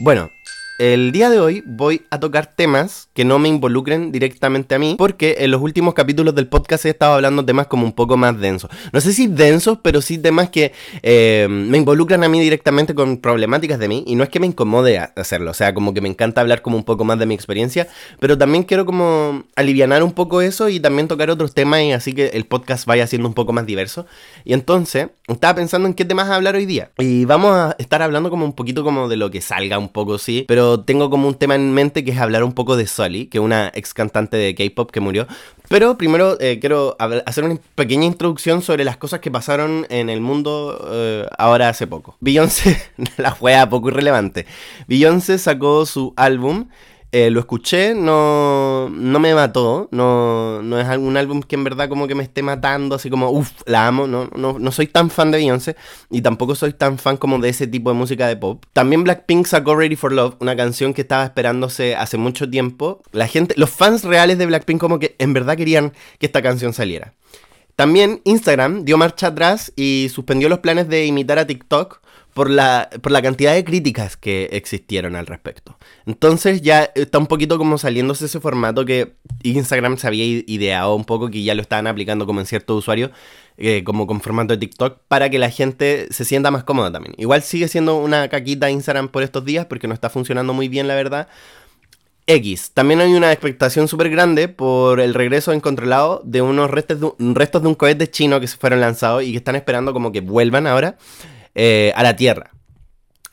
Bueno, el día de hoy voy a tocar temas que no me involucren directamente a mí, porque en los últimos capítulos del podcast he estado hablando temas como un poco más densos. No sé si densos, pero sí temas que eh, me involucran a mí directamente con problemáticas de mí, y no es que me incomode hacerlo, o sea, como que me encanta hablar como un poco más de mi experiencia, pero también quiero como alivianar un poco eso y también tocar otros temas y así que el podcast vaya siendo un poco más diverso. Y entonces, estaba pensando en qué temas hablar hoy día. Y vamos a estar hablando como un poquito como de lo que salga un poco, sí, pero tengo como un tema en mente que es hablar un poco de Sully, que es una ex cantante de K-pop que murió. Pero primero eh, quiero hacer una pequeña introducción sobre las cosas que pasaron en el mundo eh, ahora hace poco. Beyoncé, la juega poco irrelevante. Beyoncé sacó su álbum eh, lo escuché, no, no me mató, no, no es algún álbum que en verdad como que me esté matando, así como, uff, la amo, no, no, no soy tan fan de Beyoncé y tampoco soy tan fan como de ese tipo de música de pop. También Blackpink sacó Ready for Love, una canción que estaba esperándose hace mucho tiempo. La gente, los fans reales de Blackpink como que en verdad querían que esta canción saliera. También Instagram dio marcha atrás y suspendió los planes de imitar a TikTok por la, por la cantidad de críticas que existieron al respecto. Entonces ya está un poquito como saliéndose ese formato que Instagram se había ideado un poco, que ya lo estaban aplicando como en ciertos usuarios, eh, como con formato de TikTok, para que la gente se sienta más cómoda también. Igual sigue siendo una caquita Instagram por estos días, porque no está funcionando muy bien, la verdad. X. También hay una expectación súper grande por el regreso incontrolado de unos restos de, un, restos de un cohete chino que se fueron lanzados y que están esperando como que vuelvan ahora. Eh, a la Tierra.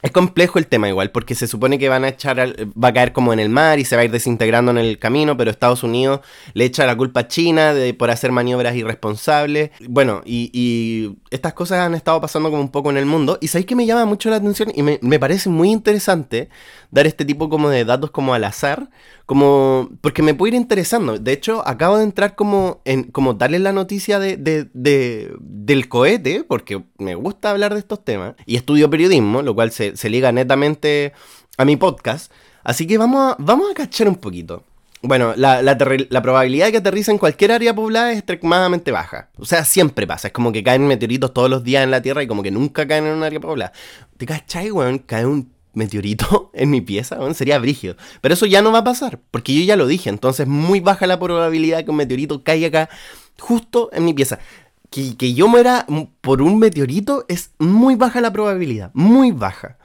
Es complejo el tema igual, porque se supone que van a echar, va a caer como en el mar y se va a ir desintegrando en el camino, pero Estados Unidos le echa la culpa a China de, por hacer maniobras irresponsables. Bueno, y, estas cosas han estado pasando como un poco en el mundo, y sabéis que me llama mucho la atención y me, me parece muy interesante dar este tipo como de datos como al azar, como porque me puede ir interesando. De hecho, acabo de entrar como en como darle la noticia de, del cohete, porque me gusta hablar de estos temas, y estudio periodismo, lo cual se, liga netamente a mi podcast. Así que vamos a, vamos a cachar un poquito. Bueno, la, la, probabilidad de que aterrice en cualquier área poblada es extremadamente baja. O sea, siempre pasa. Es como que caen meteoritos todos los días en la Tierra y como que nunca caen en un área poblada. ¿Te cachai, weón? Cae un meteorito en mi pieza, sería brígido. Pero eso ya no va a pasar, porque yo ya lo dije, entonces muy baja la probabilidad que un meteorito caiga acá justo en mi pieza. Que, que yo muera por un meteorito es muy baja la probabilidad, muy baja.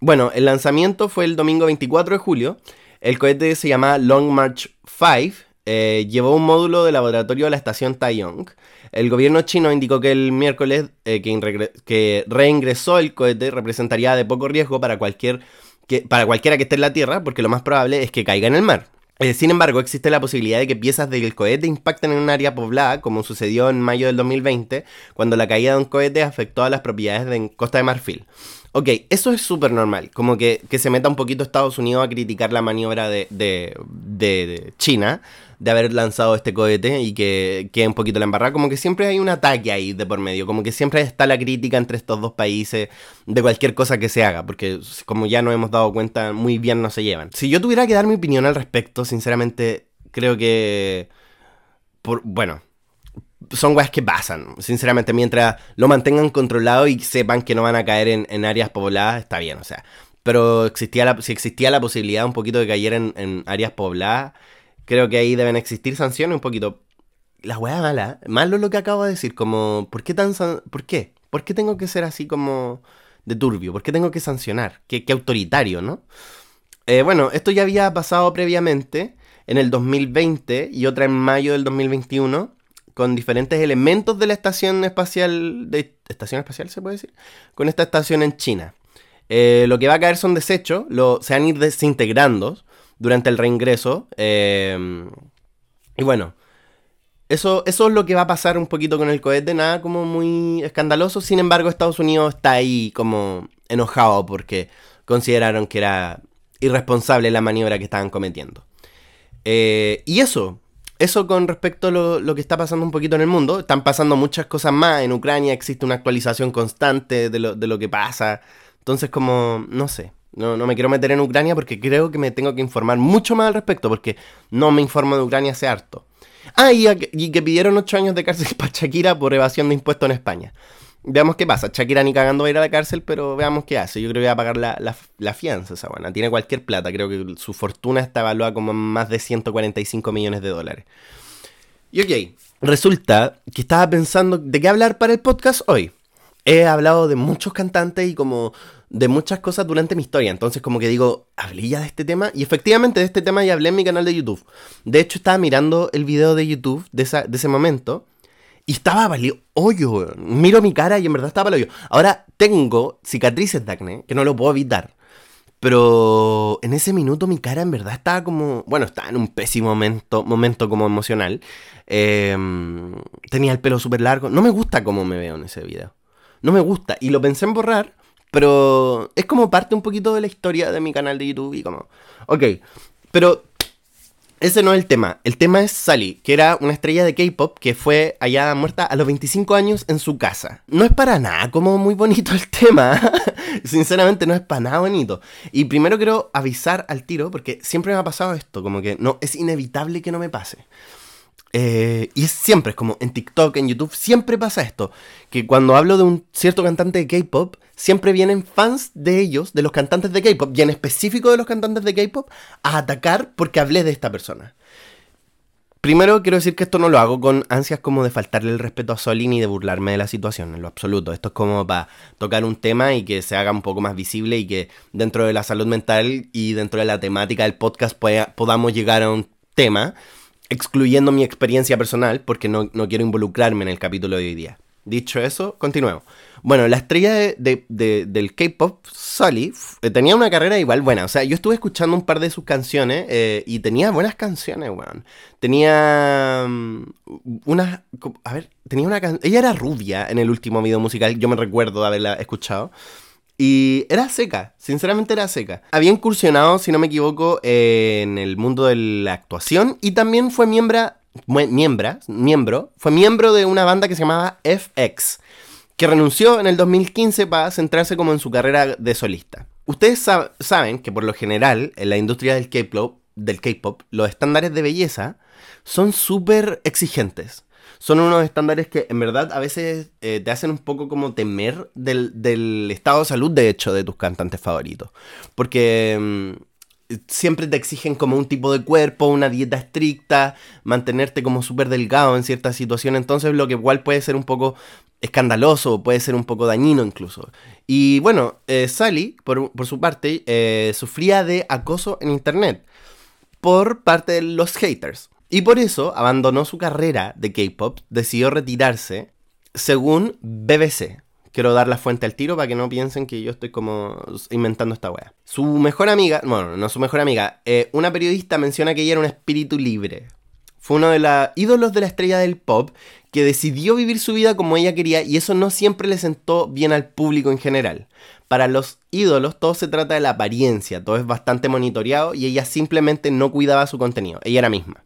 Bueno, el lanzamiento fue el domingo 24 de julio. El cohete se llama Long March 5. Eh, llevó un módulo de laboratorio a la estación Taiyong. El gobierno chino indicó que el miércoles eh, que, reingresó el cohete representaría de poco riesgo para, cualquier, que, para cualquiera que esté en la Tierra, porque lo más probable es que caiga en el mar. Eh, sin embargo, existe la posibilidad de que piezas del cohete impacten en un área poblada, como sucedió en mayo del 2020, cuando la caída de un cohete afectó a las propiedades de Costa de Marfil. Ok, eso es súper normal, como que, se meta un poquito Estados Unidos a criticar la maniobra de, de China, de haber lanzado este cohete y que quede un poquito la embarrada. Como que siempre hay un ataque ahí de por medio, como que siempre está la crítica entre estos dos países de cualquier cosa que se haga, porque como ya nos hemos dado cuenta, muy bien no se llevan. Si yo tuviera que dar mi opinión al respecto, sinceramente creo que... Por, bueno, son weas que pasan. Sinceramente, mientras lo mantengan controlado y sepan que no van a caer en, áreas pobladas, está bien, o sea. Pero existía la, si existía la posibilidad un poquito de caer en, en áreas pobladas, Creo que ahí deben existir sanciones un poquito. La weá mala, malo lo que acabo de decir, como, ¿por qué tan ¿Por qué? ¿Por qué tengo que ser así como de turbio? ¿Por qué tengo que sancionar? Qué, autoritario, ¿no? Eh, bueno, esto ya había pasado previamente en el 2020 y otra en mayo del 2021 con diferentes elementos de la estación espacial, estación espacial se puede decir, con esta estación en China. Eh, lo que va a caer son desechos, lo, se van a ir desintegrando, durante el reingreso. Em, y bueno, eso, eso es lo que va a pasar un poquito con el cohete, nada como muy escandaloso. Sin embargo, Estados Unidos está ahí como enojado porque consideraron que era irresponsable la maniobra que estaban cometiendo. Eh, y eso, eso con respecto a lo, lo, que está pasando un poquito en el mundo. Están pasando muchas cosas más. En Ucrania existe una actualización constante de lo, de lo que pasa. Entonces, como, no sé. No, no me quiero meter en Ucrania porque creo que me tengo que informar mucho más al respecto, porque no me informo de Ucrania hace harto. Ah, y, que pidieron 8 años de cárcel para Shakira por evasión de impuestos en España. Veamos qué pasa. Shakira ni cagando va a ir a la cárcel, pero veamos qué hace. Yo creo que va a pagar la, la, fianza esa buena. Tiene cualquier plata. Creo que su fortuna está evaluada como más de 145 millones de dólares. Y ok, resulta que estaba pensando de qué hablar para el podcast hoy. He hablado de muchos cantantes y como de muchas cosas durante mi historia. Entonces como que digo, hablé ya de este tema. Y efectivamente de este tema ya hablé en mi canal de YouTube. De hecho estaba mirando el video de YouTube de, de ese momento. Y estaba valió hoyo, Miro mi cara y en verdad estaba hoyo. Ahora tengo cicatrices de acné, que no lo puedo evitar. Pero en ese minuto mi cara en verdad estaba como. Bueno, estaba en un pésimo momento, momento como emocional. Em, tenía el pelo súper largo. No me gusta cómo me veo en ese video. No me gusta. Y lo pensé en borrar. Pero es como parte un poquito de la historia de mi canal de YouTube. Y como. Ok. Pero ese no es el tema. El tema es Sally, que era una estrella de K-pop que fue allá muerta a los 25 años en su casa. No es para nada como muy bonito el tema. Sinceramente, no es para nada bonito. Y primero quiero avisar al tiro, porque siempre me ha pasado esto, como que no, es inevitable que no me pase. Eh, y es siempre, es como en TikTok, en YouTube, siempre pasa esto. Que cuando hablo de un cierto cantante de K-pop, siempre vienen fans de ellos, de los cantantes de K-pop, y en específico de los cantantes de K-pop, a atacar porque hablé de esta persona. Primero quiero decir que esto no lo hago con ansias como de faltarle el respeto a Soli ni de burlarme de la situación, en lo absoluto. Esto es como para tocar un tema y que se haga un poco más visible y que dentro de la salud mental y dentro de la temática del podcast podamos llegar a un tema, excluyendo mi experiencia personal, porque no, no quiero involucrarme en el capítulo de hoy día. Dicho eso, continuemos. Bueno, la estrella de, del K-pop, Sully, eh, tenía una carrera igual buena. O sea, yo estuve escuchando un par de sus canciones eh, y tenía buenas canciones, weón. Tenía una... A ver, tenía una canción... Ella era rubia en el último video musical, yo me recuerdo de haberla escuchado. Y era seca, sinceramente era seca. Había incursionado, si no me equivoco, en el mundo de la actuación y también fue miembro, miembro, fue miembro de una banda que se llamaba FX que renunció en el 2015 para centrarse como en su carrera de solista. Ustedes saben que por lo general en la industria del K-pop, del K-pop, los estándares de belleza son súper exigentes. Son unos estándares que en verdad a veces eh, te hacen un poco como temer del, del, estado de salud, de hecho, de tus cantantes favoritos. Porque mm, siempre te exigen como un tipo de cuerpo, una dieta estricta, mantenerte como súper delgado en ciertas situaciones, entonces lo que igual puede ser un poco escandaloso, puede ser un poco dañino incluso. Y bueno, eh, Sally, por, su parte, eh, sufría de acoso en Internet por parte de los haters. Y por eso abandonó su carrera de K-Pop, decidió retirarse, según BBC quiero dar la fuente al tiro para que no piensen que yo estoy como inventando esta wea. Su mejor amiga, bueno, no su mejor amiga, eh, una periodista menciona que ella era un espíritu libre. Fue uno de los ídolos de la estrella del pop que decidió vivir su vida como ella quería y eso no siempre le sentó bien al público en general. Para los ídolos todo se trata de la apariencia, todo es bastante monitoreado y ella simplemente no cuidaba su contenido, ella era misma.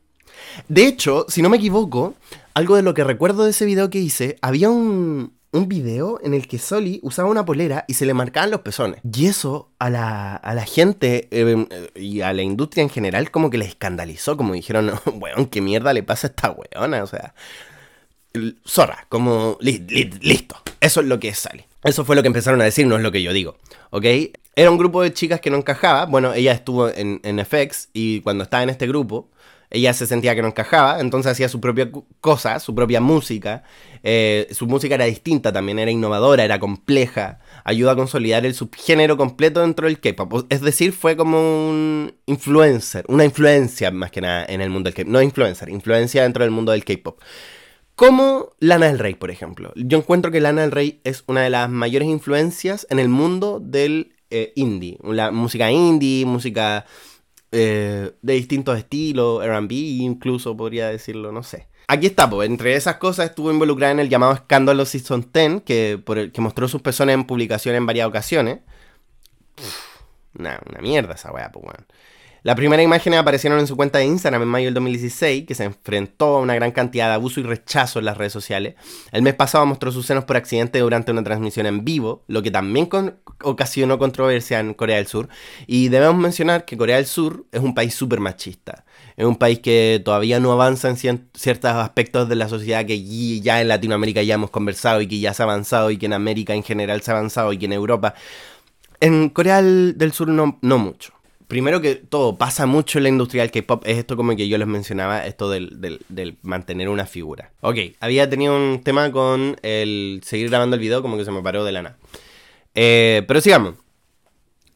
De hecho, si no me equivoco, algo de lo que recuerdo de ese video que hice, había un, un video en el que Soli usaba una polera y se le marcaban los pezones. Y eso a la, a la gente em, y a la industria en general como que le escandalizó, como dijeron, weón, ¿qué mierda le pasa a esta weona? O sea, zorra, como listo. Eso es lo que es Sally. Eso fue lo que empezaron a decir, no es lo que yo digo, ¿ok? Era un grupo de chicas que no encajaba. Bueno, ella estuvo en, en FX y cuando estaba en este grupo, ella se sentía que no encajaba, entonces hacía su propia cosa, su propia música. Eh, su música era distinta también, era innovadora, era compleja, ayuda a consolidar el subgénero completo dentro del K-pop. Es decir, fue como un influencer, una influencia más que nada en el mundo del K-pop. No influencer, influencia dentro del mundo del K-pop. Como Lana del Rey, por ejemplo. Yo encuentro que Lana del Rey es una de las mayores influencias en el mundo del eh, indie. La música indie, música eh, de distintos estilos, RB incluso podría decirlo, no sé. Aquí está, pues, entre esas cosas estuvo involucrada en el llamado escándalo Season 10, que, por el, que mostró sus personas en publicación en varias ocasiones. una mierda esa weá, pues, weón. Las primeras imágenes aparecieron en su cuenta de Instagram en mayo del 2016, que se enfrentó a una gran cantidad de abuso y rechazo en las redes sociales. El mes pasado mostró sus senos por accidente durante una transmisión en vivo, lo que también ocasionó controversia en Corea del Sur. Y debemos mencionar que Corea del Sur es un país súper machista. es un país que todavía no avanza en ciertos aspectos de la sociedad que ya en Latinoamérica ya hemos conversado y que ya se ha avanzado y que en América en general se ha avanzado y que en Europa. En Corea del Sur no, no mucho. Primero que todo, pasa mucho en la industria del K-pop, es esto como que yo les mencionaba, esto del, del, mantener una figura. Ok, había tenido un tema con el seguir grabando el video, como que se me paró de lana. Eh, pero sigamos.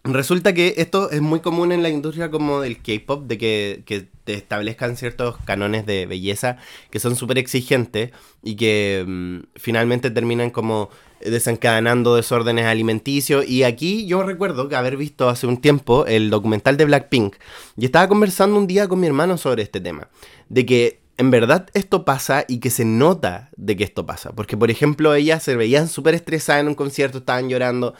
Resulta que esto es muy común en la industria como del K-pop, de que, que, te establezcan ciertos canones de belleza que son súper exigentes y que mm, finalmente terminan como desencadenando desórdenes alimenticios. Y aquí yo recuerdo que haber visto hace un tiempo el documental de Blackpink y estaba conversando un día con mi hermano sobre este tema, de que en verdad esto pasa y que se nota de que esto pasa. Porque, por ejemplo, ellas se veían súper estresadas en un concierto, estaban llorando,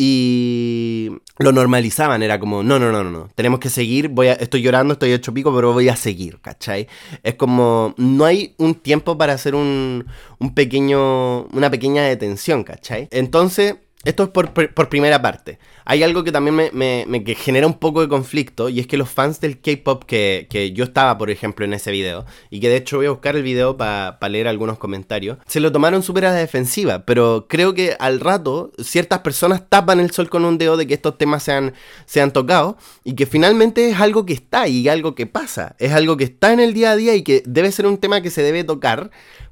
y lo normalizaban, era como, no, no, no, no, no, tenemos que seguir, voy a, estoy llorando, estoy hecho pico, pero voy a seguir, ¿cachai? Es como, no hay un tiempo para hacer un, un pequeño, una pequeña detención, ¿cachai? Entonces, esto es por, primera parte. Hay algo que también me, genera un poco de conflicto y es que los fans del K-Pop que, yo estaba, por ejemplo, en ese video, y que de hecho voy a buscar el video para leer algunos comentarios, se lo tomaron súper a la defensiva, pero creo que al rato ciertas personas tapan el sol con un dedo de que estos temas sean, sean tocados y que finalmente es algo que está y algo que pasa, es algo que está en el día a día y que debe ser un tema que se debe tocar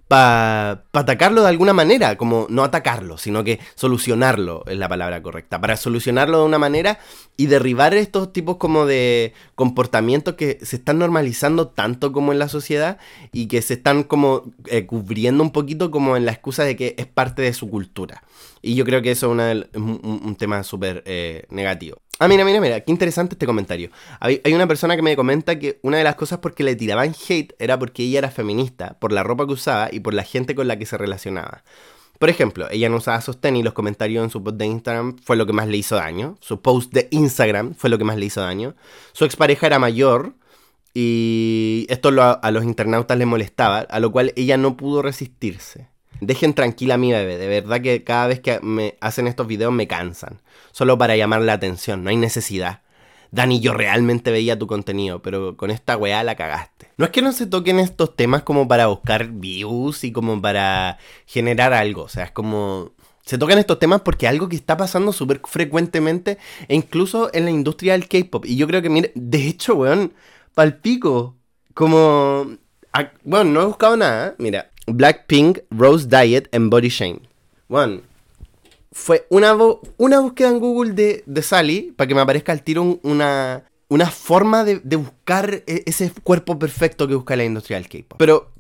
para atacarlo de alguna manera, como no atacarlo, sino que solucionarlo es la palabra correcta, para solucionarlo de una manera y derribar estos tipos como de comportamientos que se están normalizando tanto como en la sociedad y que se están como eh, cubriendo un poquito como en la excusa de que es parte de su cultura. Y yo creo que eso es un, tema súper eh, negativo. Ah, mira, mira, mira, qué interesante este comentario. Hay, una persona que me comenta que una de las cosas por que le tiraban hate era porque ella era feminista, por la ropa que usaba y por la gente con la que se relacionaba. Por ejemplo, ella no usaba sostén y los comentarios en su post de Instagram fue lo que más le hizo daño. Su post de Instagram fue lo que más le hizo daño. Su expareja era mayor y esto a los internautas les molestaba, a lo cual ella no pudo resistirse. Dejen tranquila a mi bebé, de verdad que cada vez que me hacen estos videos me cansan. Solo para llamar la atención, no hay necesidad. Dani, yo realmente veía tu contenido, pero con esta weá la cagaste. No es que no se toquen estos temas como para buscar views y como para generar algo, o sea, es como... Se tocan estos temas porque algo que está pasando súper frecuentemente, e incluso en la industria del K-pop. Y yo creo que, mire, de hecho, weón, palpico. Como. Bueno, no he buscado nada. Mira, Blackpink, Rose Diet and Body Shame. Bueno, fue una, una búsqueda en Google de, de Sally para que me aparezca al tiro una, una forma de, buscar e, ese cuerpo perfecto que busca la industria del K-pop. Pero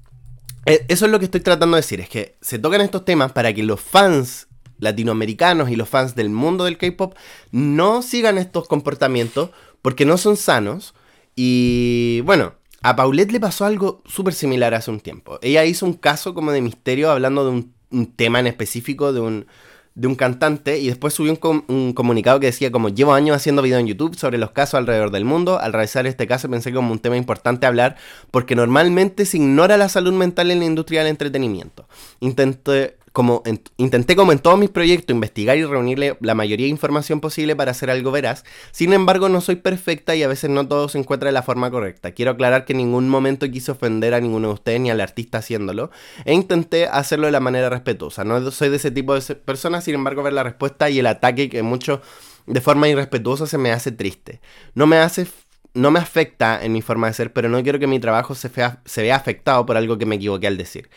e, eso es lo que estoy tratando de decir, es que se tocan estos temas para que los fans latinoamericanos y los fans del mundo del K-pop no sigan estos comportamientos porque no son sanos. Y bueno, a Paulette le pasó algo súper similar hace un tiempo. Ella hizo un caso como de misterio hablando de un, tema en específico de un, de un cantante y después subió un, un, comunicado que decía como llevo años haciendo video en YouTube sobre los casos alrededor del mundo. Al realizar este caso pensé como un tema importante hablar porque normalmente se ignora la salud mental en la industria del entretenimiento. Intenté como intenté como en todos mis proyectos investigar y reunirle la mayoría de información posible para hacer algo veraz, sin embargo no soy perfecta y a veces no todo se encuentra de la forma correcta. Quiero aclarar que en ningún momento quise ofender a ninguno de ustedes ni al artista haciéndolo e intenté hacerlo de la manera respetuosa. No soy de ese tipo de personas, sin embargo ver la respuesta y el ataque que mucho de forma irrespetuosa se me hace triste. No me hace no me afecta en mi forma de ser, pero no quiero que mi trabajo se, se vea afectado por algo que me equivoqué al decir.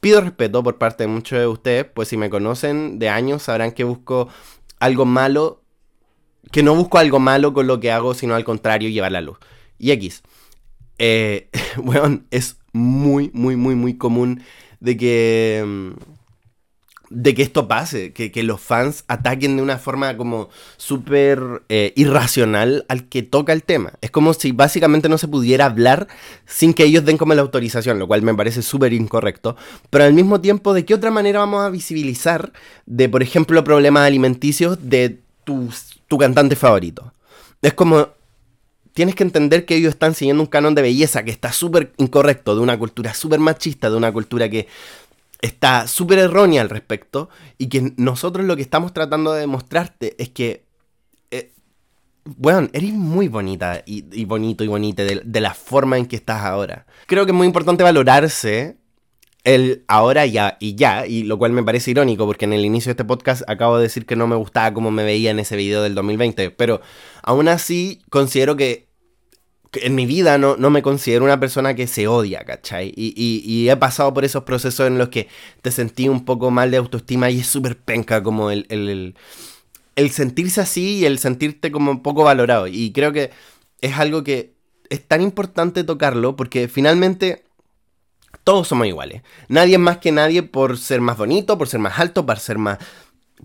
Pido respeto por parte de muchos de ustedes, pues si me conocen de años sabrán que busco algo malo, que no busco algo malo con lo que hago, sino al contrario, llevar la luz. Y X, eh, es muy, muy, muy, muy común de que... De que esto pase, que, los fans ataquen de una forma como súper eh, irracional al que toca el tema. Es como si básicamente no se pudiera hablar sin que ellos den como la autorización, lo cual me parece súper incorrecto. Pero al mismo tiempo, ¿de qué otra manera vamos a visibilizar de, por ejemplo, problemas alimenticios de tu, tu cantante favorito? Es como, tienes que entender que ellos están siguiendo un canon de belleza que está súper incorrecto, de una cultura súper machista, de una cultura que está súper errónea al respecto y que nosotros lo que estamos tratando de demostrarte es que eh, bueno, eres muy bonita y, bonito y bonita de, de, la forma en que estás ahora. Creo que es muy importante valorarse el ahora ya y ya, y lo cual me parece irónico porque en el inicio de este podcast acabo de decir que no me gustaba cómo me veía en ese video del 2020, pero aún así considero que, en mi vida no, no, me considero una persona que se odia, ¿cachai? Y, y, he pasado por esos procesos en los que te sentí un poco mal de autoestima y es súper penca como el, el, el sentirse así y el sentirte como un poco valorado. Y creo que es algo que es tan importante tocarlo porque finalmente todos somos iguales. Nadie es más que nadie por ser más bonito, por ser más alto, por ser más...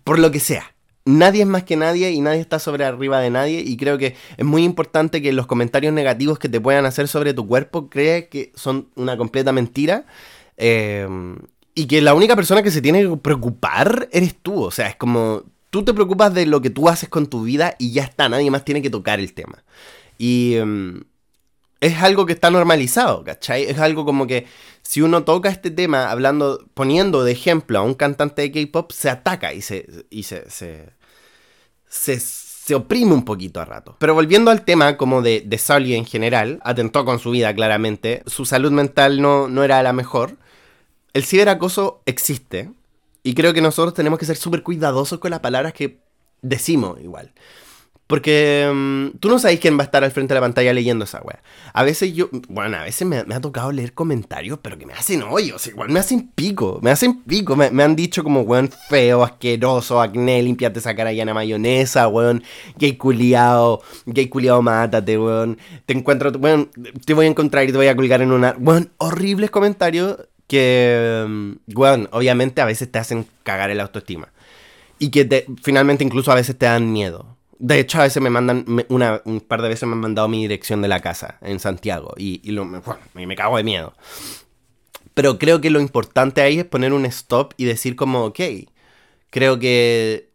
por lo que sea. Nadie es más que nadie y nadie está sobre arriba de nadie y creo que es muy importante que los comentarios negativos que te puedan hacer sobre tu cuerpo creas que son una completa mentira eh, y que la única persona que se tiene que preocupar eres tú, o sea, es como tú te preocupas de lo que tú haces con tu vida y ya está, nadie más tiene que tocar el tema. Y em, es algo que está normalizado, ¿cachai? Es algo como que si uno toca este tema hablando, poniendo de ejemplo a un cantante de K-pop, se ataca y se, y se, se, se, oprime un poquito a rato. Pero volviendo al tema como de, de en general, atentó con su vida claramente, su salud mental no, no era la mejor. El ciberacoso existe y creo que nosotros tenemos que ser súper cuidadosos con las palabras que decimos igual. Porque mm, tú no sabes quién va a estar al frente de la pantalla leyendo esa weá. A veces yo, bueno, a veces me, ha tocado leer comentarios, pero que me hacen hoyos, igual me hacen pico, me hacen pico. Me, han dicho como, weón, feo, asqueroso, acné, limpiate esa cara llena mayonesa, weón, gay culiao, gay culiao, mátate, weón. Te encuentro, weón, te voy a encontrar y te voy a colgar en una. Weón, horribles comentarios que, mm, weón, obviamente a veces te hacen cagar el autoestima. Y que te, finalmente incluso a veces te dan miedo. De hecho, a veces me mandan, una, un par de veces me han mandado mi dirección de la casa en Santiago y, y me cago de miedo. Pero creo que lo importante ahí es poner un stop y decir como, ok, creo que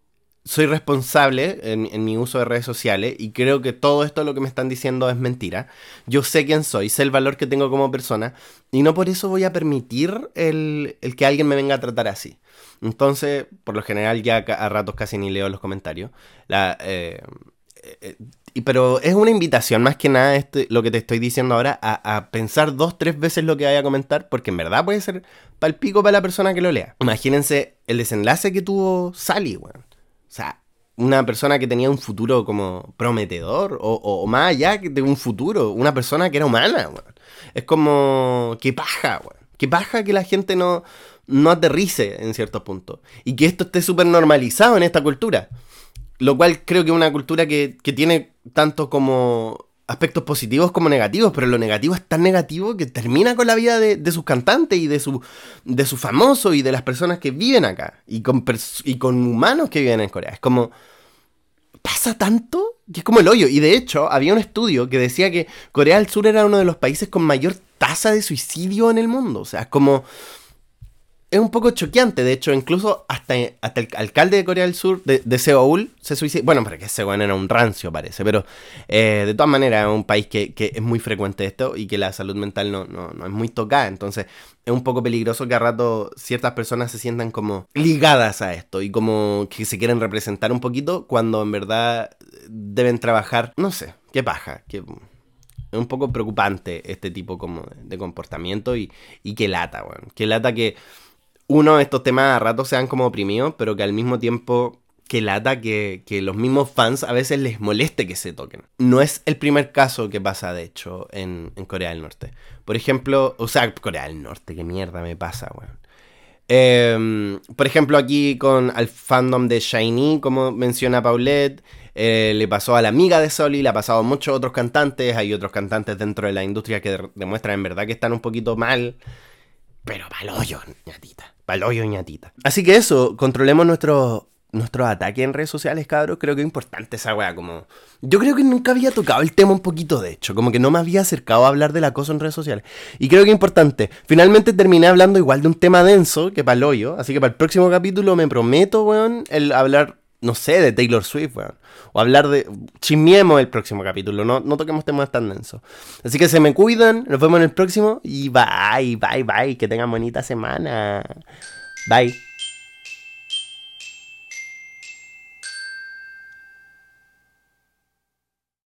soy responsable en, mi uso de redes sociales y creo que todo esto lo que me están diciendo es mentira. Yo sé quién soy, sé el valor que tengo como persona y no por eso voy a permitir el que alguien me venga a tratar así. Entonces, por lo general ya a ratos casi ni leo los comentarios. La, eh, eh, pero es una invitación más que nada este, lo que te estoy diciendo ahora a, pensar dos, tres veces lo que vaya a comentar porque en verdad puede ser palpico para la persona que lo lea. Imagínense el desenlace que tuvo Sally, weón. O sea, una persona que tenía un futuro como prometedor o, o, más allá de un futuro, una persona que era humana, weón. Es como, qué paja, weón. Qué paja que la gente no, no aterrice en cierto punto. Y que esto esté súper normalizado en esta cultura. Lo cual creo que es una cultura que, tiene tanto como aspectos positivos como negativos, pero lo negativo es tan negativo que termina con la vida de, sus cantantes y de, su, de sus famosos y de las personas que viven acá y con, y con humanos que viven en Corea. Es como, pasa tanto que es como el hoyo. Y de hecho, había un estudio que decía que Corea del Sur era uno de los países con mayor tasa de suicidio en el mundo. O sea, es como es un poco choqueante. De hecho, incluso hasta, hasta el alcalde de Corea del Sur, de, Seoul, se suicidó. Bueno, porque Seoul era un rancio, parece. Pero eh, de todas maneras, es un país que, es muy frecuente esto y que la salud mental no, no, es muy tocada. Entonces, es un poco peligroso que a rato ciertas personas se sientan como ligadas a esto y como que se quieren representar un poquito cuando en verdad deben trabajar, no sé, qué paja, que es un poco preocupante este tipo como de comportamiento y, y que lata, bueno, que lata que uno, estos temas a rato sean como oprimidos, pero que al mismo tiempo que lata que, que, los mismos fans a veces les moleste que se toquen. No es el primer caso que pasa, de hecho, en, Corea del Norte. Por ejemplo, o sea, Corea del Norte, qué mierda me pasa, weón. Em, por ejemplo, aquí con el fandom de Shiny, como menciona Paulette, eh, le pasó a la amiga de Soli, le ha pasado a muchos otros cantantes, hay otros cantantes dentro de la industria que demuestran en verdad que están un poquito mal, pero hoyo, ñatita hoyo ñatita. Así que eso, controlemos nuestro, nuestro ataque en redes sociales, cabros. Creo que es importante esa weá, como... Yo creo que nunca había tocado el tema un poquito, de hecho. Como que no me había acercado a hablar del acoso en redes sociales. Y creo que es importante. Finalmente terminé hablando igual de un tema denso que para. Así que para el próximo capítulo me prometo, weón, el hablar, no sé, de Taylor Swift, weón. O hablar de... Chimiemos el próximo capítulo. No, no toquemos temas tan densos. Así que se me cuidan. Nos vemos en el próximo. Y bye, bye, bye. Que tengan bonita semana. Bye.